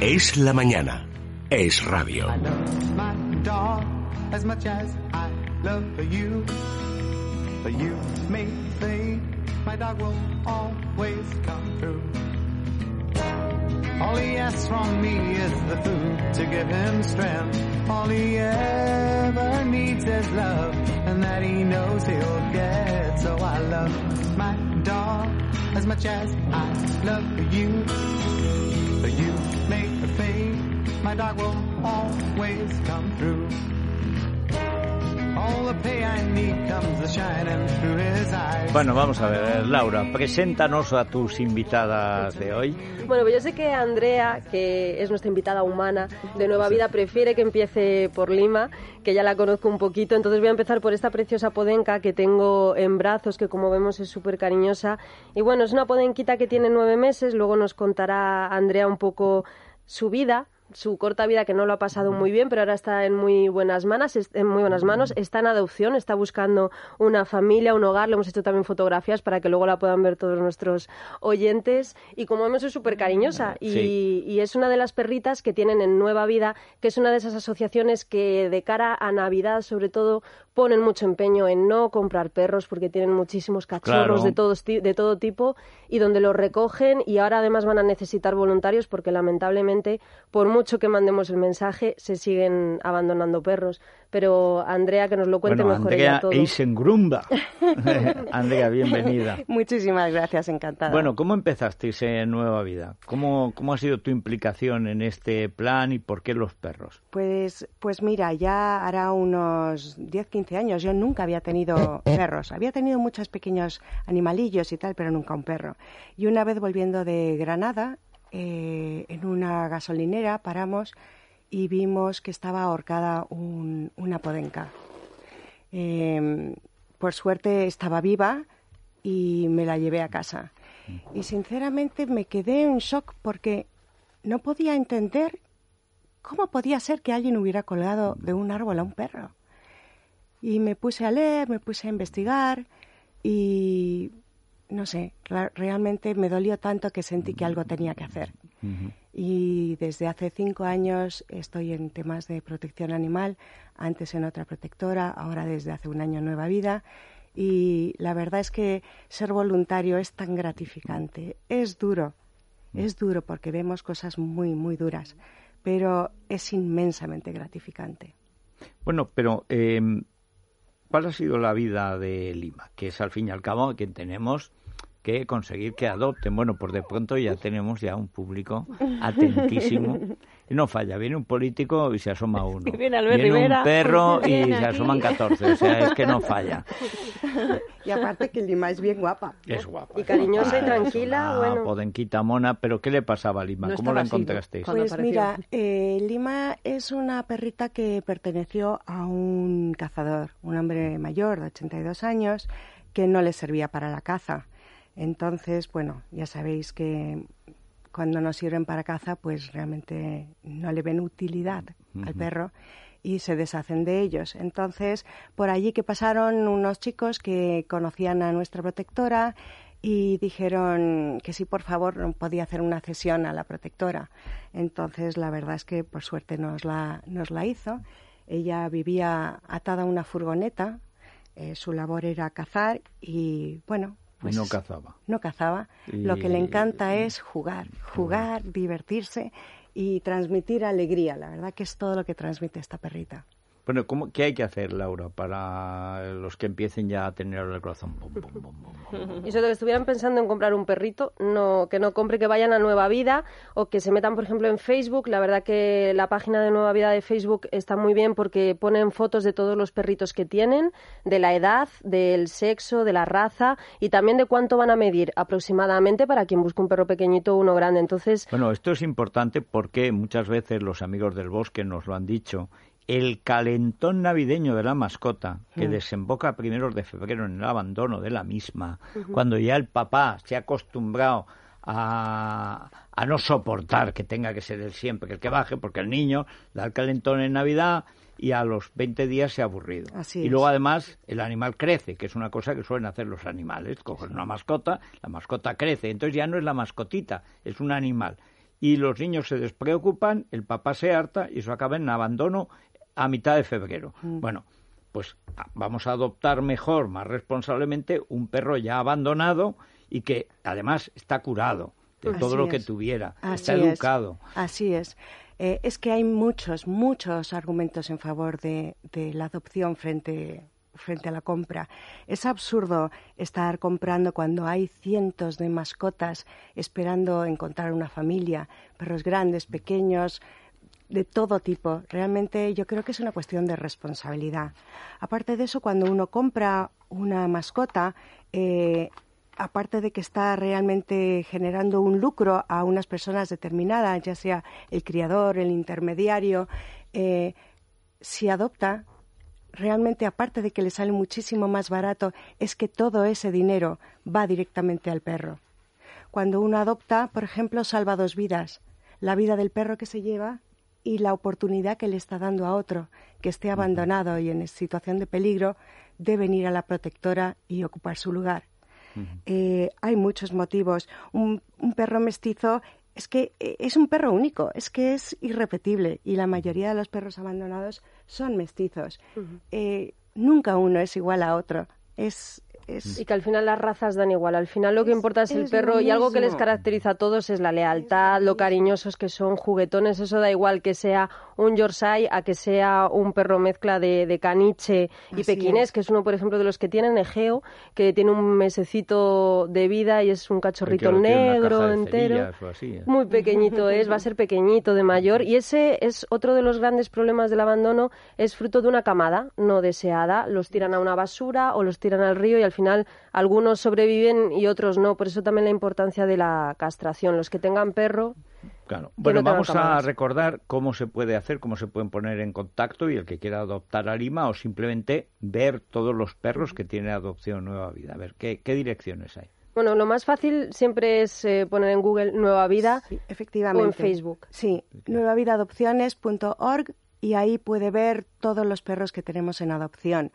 Es la mañana. Es radio. All he asks from me is the food to give him strength. All he ever needs is love, and that he knows he'll get. So I love my dog as much as I love you. Make me think my dog will always come through. All the pay I need comes his eyes. Bueno, vamos a ver, Laura, preséntanos a tus invitadas de hoy. Bueno, pues yo sé que Andrea, que es nuestra invitada humana de Nueva Vida, prefiere que empiece por Lima, que ya la conozco un poquito. Entonces voy a empezar por esta preciosa podenca que tengo en brazos, que como vemos es súper cariñosa. Y bueno, es una podenquita que tiene nueve meses. Luego nos contará Andrea un poco su vida, su corta vida que no lo ha pasado muy bien, pero ahora está en muy buenas manos, en muy buenas manos, está en adopción, está buscando una familia, un hogar, le hemos hecho también fotografías para que luego la puedan ver todos nuestros oyentes y como vemos es súper cariñosa y, Sí. y es una de las perritas que tienen en Nueva Vida, que es una de esas asociaciones que de cara a Navidad sobre todo ponen mucho empeño en no comprar perros porque tienen muchísimos cachorros Claro. de todos ti- de todo tipo y donde los recogen y ahora además van a necesitar voluntarios porque lamentablemente por mucho que mandemos el mensaje se siguen abandonando perros pero Andrea que nos lo cuente bueno, mejor Andrea ella todo Eisengrumba. Andrea, bienvenida. Muchísimas gracias, encantada. Bueno, ¿cómo empezasteis en Nueva Vida? ¿Cómo, ¿Cómo ha sido tu implicación en este plan y por qué los perros? Pues, pues mira, ya hará unos 10, 15 años. Yo nunca había tenido perros. Había tenido muchos pequeños animalillos y tal, pero nunca un perro. Y una vez volviendo de Granada, eh, en una gasolinera paramos y vimos que estaba ahorcada un- una podenca. Eh, por suerte estaba viva y me la llevé a casa. Y sinceramente me quedé en shock porque no podía entender cómo podía ser que alguien hubiera colgado de un árbol a un perro. Y me puse a leer, me puse a investigar y no sé, realmente me dolió tanto que sentí que algo tenía que hacer. Y desde hace cinco años estoy en temas de protección animal, antes en otra protectora, ahora desde hace un año en Nueva Vida. Y la verdad es que ser voluntario es tan gratificante. Es duro, es duro porque vemos cosas muy, muy duras, pero es inmensamente gratificante. Bueno, pero eh, ¿cuál ha sido la vida de Lima? Que es al fin y al cabo que tenemos que conseguir que adopten. Bueno, pues de pronto ya tenemos ya un público atentísimo. Y no falla, viene un político y se asoma uno. Y viene Albert un Rivera. perro y Viene se aquí. asoman 14. O sea, es que no falla. Y aparte que Lima es bien guapa. Es guapa. Y cariñosa y tranquila, bueno. podenquita mona, pero ¿qué le pasaba a Lima? No ¿Cómo la encontrasteis? Pues apareció. mira, eh, Lima es una perrita que perteneció a un cazador, un hombre mayor de 82 años, que no le servía para la caza. Entonces, bueno, ya sabéis que cuando no sirven para caza, pues realmente no le ven utilidad al perro y se deshacen de ellos. Entonces, por allí que pasaron unos chicos que conocían a nuestra protectora y dijeron que sí, por favor, podía hacer una cesión a la protectora. Entonces, la verdad es que por suerte nos la, nos la hizo. Ella vivía atada a una furgoneta, eh, su labor era cazar y, bueno, pues no cazaba. no cazaba. Y- Lo que le encanta es jugar, jugar, divertirse y transmitir alegría. La verdad que es todo lo que transmite esta perrita. Bueno, ¿cómo, ¿qué hay que hacer, Laura, para los que empiecen ya a tener el corazón? Y sobre que estuvieran pensando en comprar un perrito, no, que no compre, que vayan a Nueva Vida o que se metan, por ejemplo, en Facebook. La verdad que la página de Nueva Vida de Facebook está muy bien porque ponen fotos de todos los perritos que tienen, de la edad, del sexo, de la raza y también de cuánto van a medir aproximadamente para quien busque un perro pequeñito o uno grande. Entonces, Bueno, esto es importante porque muchas veces los amigos del bosque nos lo han dicho. El calentón navideño de la mascota, que desemboca a primeros de febrero en el abandono de la misma, cuando ya el papá se ha acostumbrado a, a no soportar que tenga que ser él siempre el que baje, porque el niño da el calentón en Navidad y a los 20 días se ha aburrido. Así y es. luego además el animal crece, que es una cosa que suelen hacer los animales. Cogen una mascota, la mascota crece, entonces ya no es la mascotita, es un animal. y los niños se despreocupan, el papá se harta y eso acaba en abandono a mitad de febrero. Mm. Bueno, pues a- vamos a adoptar mejor, más responsablemente, un perro ya abandonado y que además está curado de Así todo lo que es. tuviera, Así está es. educado. Así es. Eh, es que hay muchos, muchos argumentos en favor de, de la adopción frente, frente a la compra. Es absurdo estar comprando cuando hay cientos de mascotas esperando encontrar una familia, perros grandes, pequeños, de todo tipo. Realmente yo creo que es una cuestión de responsabilidad. Aparte de eso, cuando uno compra una mascota, eh, aparte de que está realmente generando un lucro a unas personas determinadas, ya sea el criador, el intermediario, eh, si adopta, realmente aparte de que le sale muchísimo más barato, es que todo ese dinero va directamente al perro. Cuando uno adopta, por ejemplo, salva dos vidas, la vida del perro que se lleva y la oportunidad que le está dando a otro que esté abandonado y en situación de peligro de venir a la protectora y ocupar su lugar. Eh, hay muchos motivos. Un, un perro mestizo es que eh, es un perro único, es que es irrepetible y la mayoría de los perros abandonados son mestizos. Eh, nunca uno es igual a otro. Es, es Y que al final las razas dan igual. Al final lo que Es- importa es el es perro y algo que les caracteriza a todos es la lealtad, lo cariñosos que son, juguetones. Eso da igual que sea un Yorkshire a que sea un perro mezcla de, de caniche y Así pequinés, es. que es uno, por ejemplo, de los que tienen Egeo, que tiene un mesecito de vida y es un cachorrito negro entero. así, ¿eh? Muy pequeñito es, va a ser pequeñito de mayor y ese es otro de los grandes problemas del abandono, es fruto de una camada no deseada, los tiran a una basura o los tiran al río y al final algunos sobreviven y otros no, por eso también la importancia de la castración, los que tengan perro Claro. Bueno, no vamos a recordar cómo se puede hacer, cómo se pueden poner en contacto y el que quiera adoptar a Lima o simplemente ver todos los perros que tiene adopción Nueva Vida. A ver, ¿qué, qué direcciones hay? Bueno, lo más fácil siempre es eh, poner en Google Nueva Vida Sí, efectivamente. o en Facebook. Sí, nuevavidaadopciones.org y ahí puede ver todos los perros que tenemos en adopción.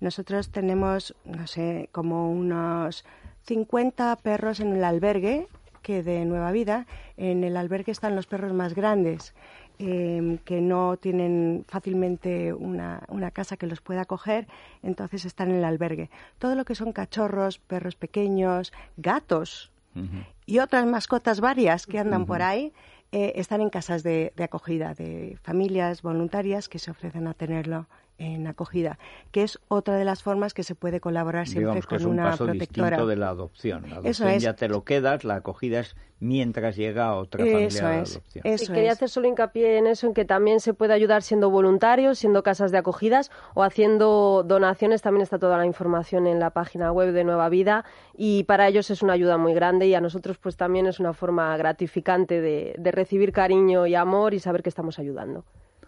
Nosotros tenemos, no sé, como unos 50 perros en el albergue que de Nueva Vida. En el albergue están los perros más grandes, eh, que no tienen fácilmente una, una casa que los pueda acoger, entonces están en el albergue. Todo lo que son cachorros, perros pequeños, gatos, y otras mascotas varias que andan por ahí eh, están en casas de, de acogida de familias voluntarias que se ofrecen a tenerlo en acogida, que es otra de las formas que se puede colaborar siempre Digamos que con es un una paso protectora. distinto de la adopción. La Eso adopción es. ya te lo quedas, la acogida es mientras llega a otra familia Eso de es, adopción. eso y quería es. hacer solo hincapié en eso, en que también se puede ayudar siendo voluntarios, siendo casas de acogidas o haciendo donaciones. También está toda la información en la página web de Nueva Vida y para ellos es una ayuda muy grande y a nosotros pues también es una forma gratificante de, de recibir cariño y amor y saber que estamos ayudando.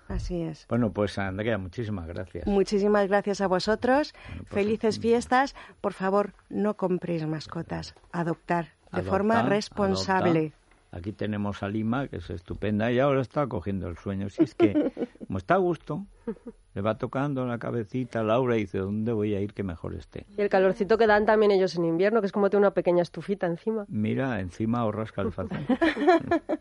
Así es. Bueno, pues Andrea, muchísimas gracias. Muchísimas gracias a vosotros. pues, Felices fiestas. Por favor, no compréis mascotas. Adoptar de Adopta, forma responsable. adopta. Aquí tenemos a Lima, que es estupenda, y ahora está cogiendo el sueño. Si es que, como está a gusto, le va tocando la cabecita Laura y dice, ¿dónde voy a ir que mejor esté? Y el calorcito que dan también ellos en invierno, que es como tener una pequeña estufita encima. Mira, encima ahorras calefacción.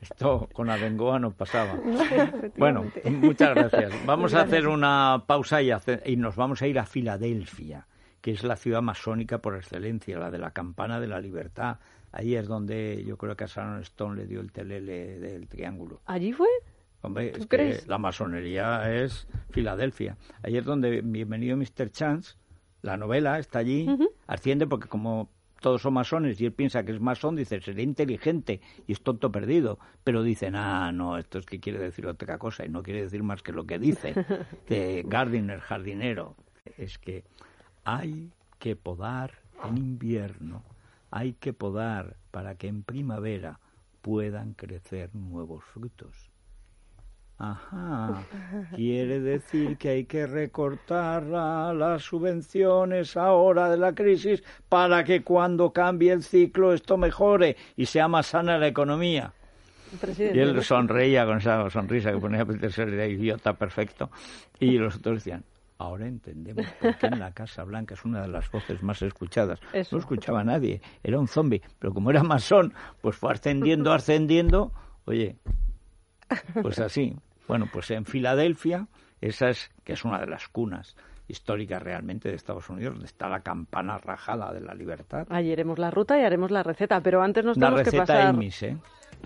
Esto con Abengoa no pasaba. Bueno, muchas gracias. Vamos a hacer una pausa y, hace- y nos vamos a ir a Filadelfia, que es la ciudad masónica por excelencia, la de la campana de la libertad. Ahí es donde yo creo que a Sharon Stone le dio el telele del triángulo. ¿Allí fue? Hombre, es crees? que la masonería es Filadelfia. Es donde Bienvenido Mr. Chance, la novela, está allí, asciende porque como todos son masones y él piensa que es masón, dice, sería inteligente y es tonto perdido. Pero dicen, ah, no, esto es que quiere decir otra cosa y no quiere decir más que lo que dice. De Gardiner, jardinero. Es que hay que podar en invierno, hay que podar para que en primavera puedan crecer nuevos frutos. Ajá, quiere decir que hay que recortar la- las subvenciones ahora de la crisis para que cuando cambie el ciclo esto mejore y sea más sana la economía. Presidente, Y él sonreía con esa sonrisa que ponía Peter Sellers de idiota perfecto. Y los otros decían, Ahora entendemos por qué en la Casa Blanca es una de las voces más escuchadas. Eso. No escuchaba a nadie, era un zombie, pero como era masón, pues fue ascendiendo, ascendiendo. Oye, pues así. Bueno, pues en Filadelfia, esa es, que es una de las cunas históricas realmente de Estados Unidos, donde está la campana rajada de la libertad. Ahí haremos la ruta y haremos la receta, pero antes nos La tenemos que receta pasar... Imis, ¿eh?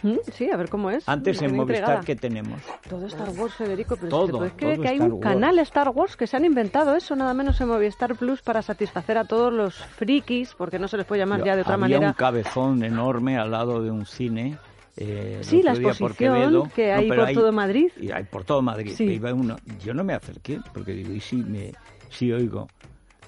¿Mm? Sí, a ver cómo es. Antes en Movistar. ¿qué tenemos? Todo Star Wars, Federico, pero Todo, ¿te puedes creer todo que hay Star un Wars. canal Star Wars que se han inventado eso, nada menos en Movistar Plus, para satisfacer a todos los frikis, porque no se les puede llamar ya de otra Había manera. un cabezón enorme al lado de un cine. Eh, Sí, la exposición que hay por todo Madrid. Y hay por todo Madrid. Sí. Iba uno. Yo no me acerqué porque digo, y si me, si oigo,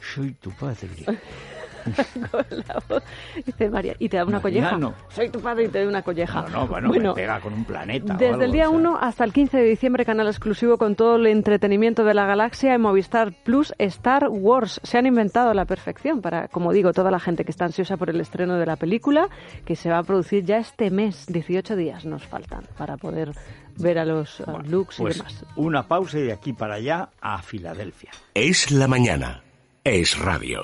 soy tu padre. con la voz. Dice María, y te da una colleja. Soy tu padre y te da una colleja. No, no, bueno, me pega con un planeta. Desde algo, el día o sea. 1 hasta el 15 de diciembre, canal exclusivo con todo el entretenimiento de la galaxia en Movistar Plus Star Wars. Se han inventado a la perfección para, como digo, toda la gente que está ansiosa por el estreno de la película, que se va a producir ya este mes. 18 días nos faltan para poder ver a los uh, looks Pues y demás. una pausa y de aquí para allá a Filadelfia. Es la mañana. Es radio.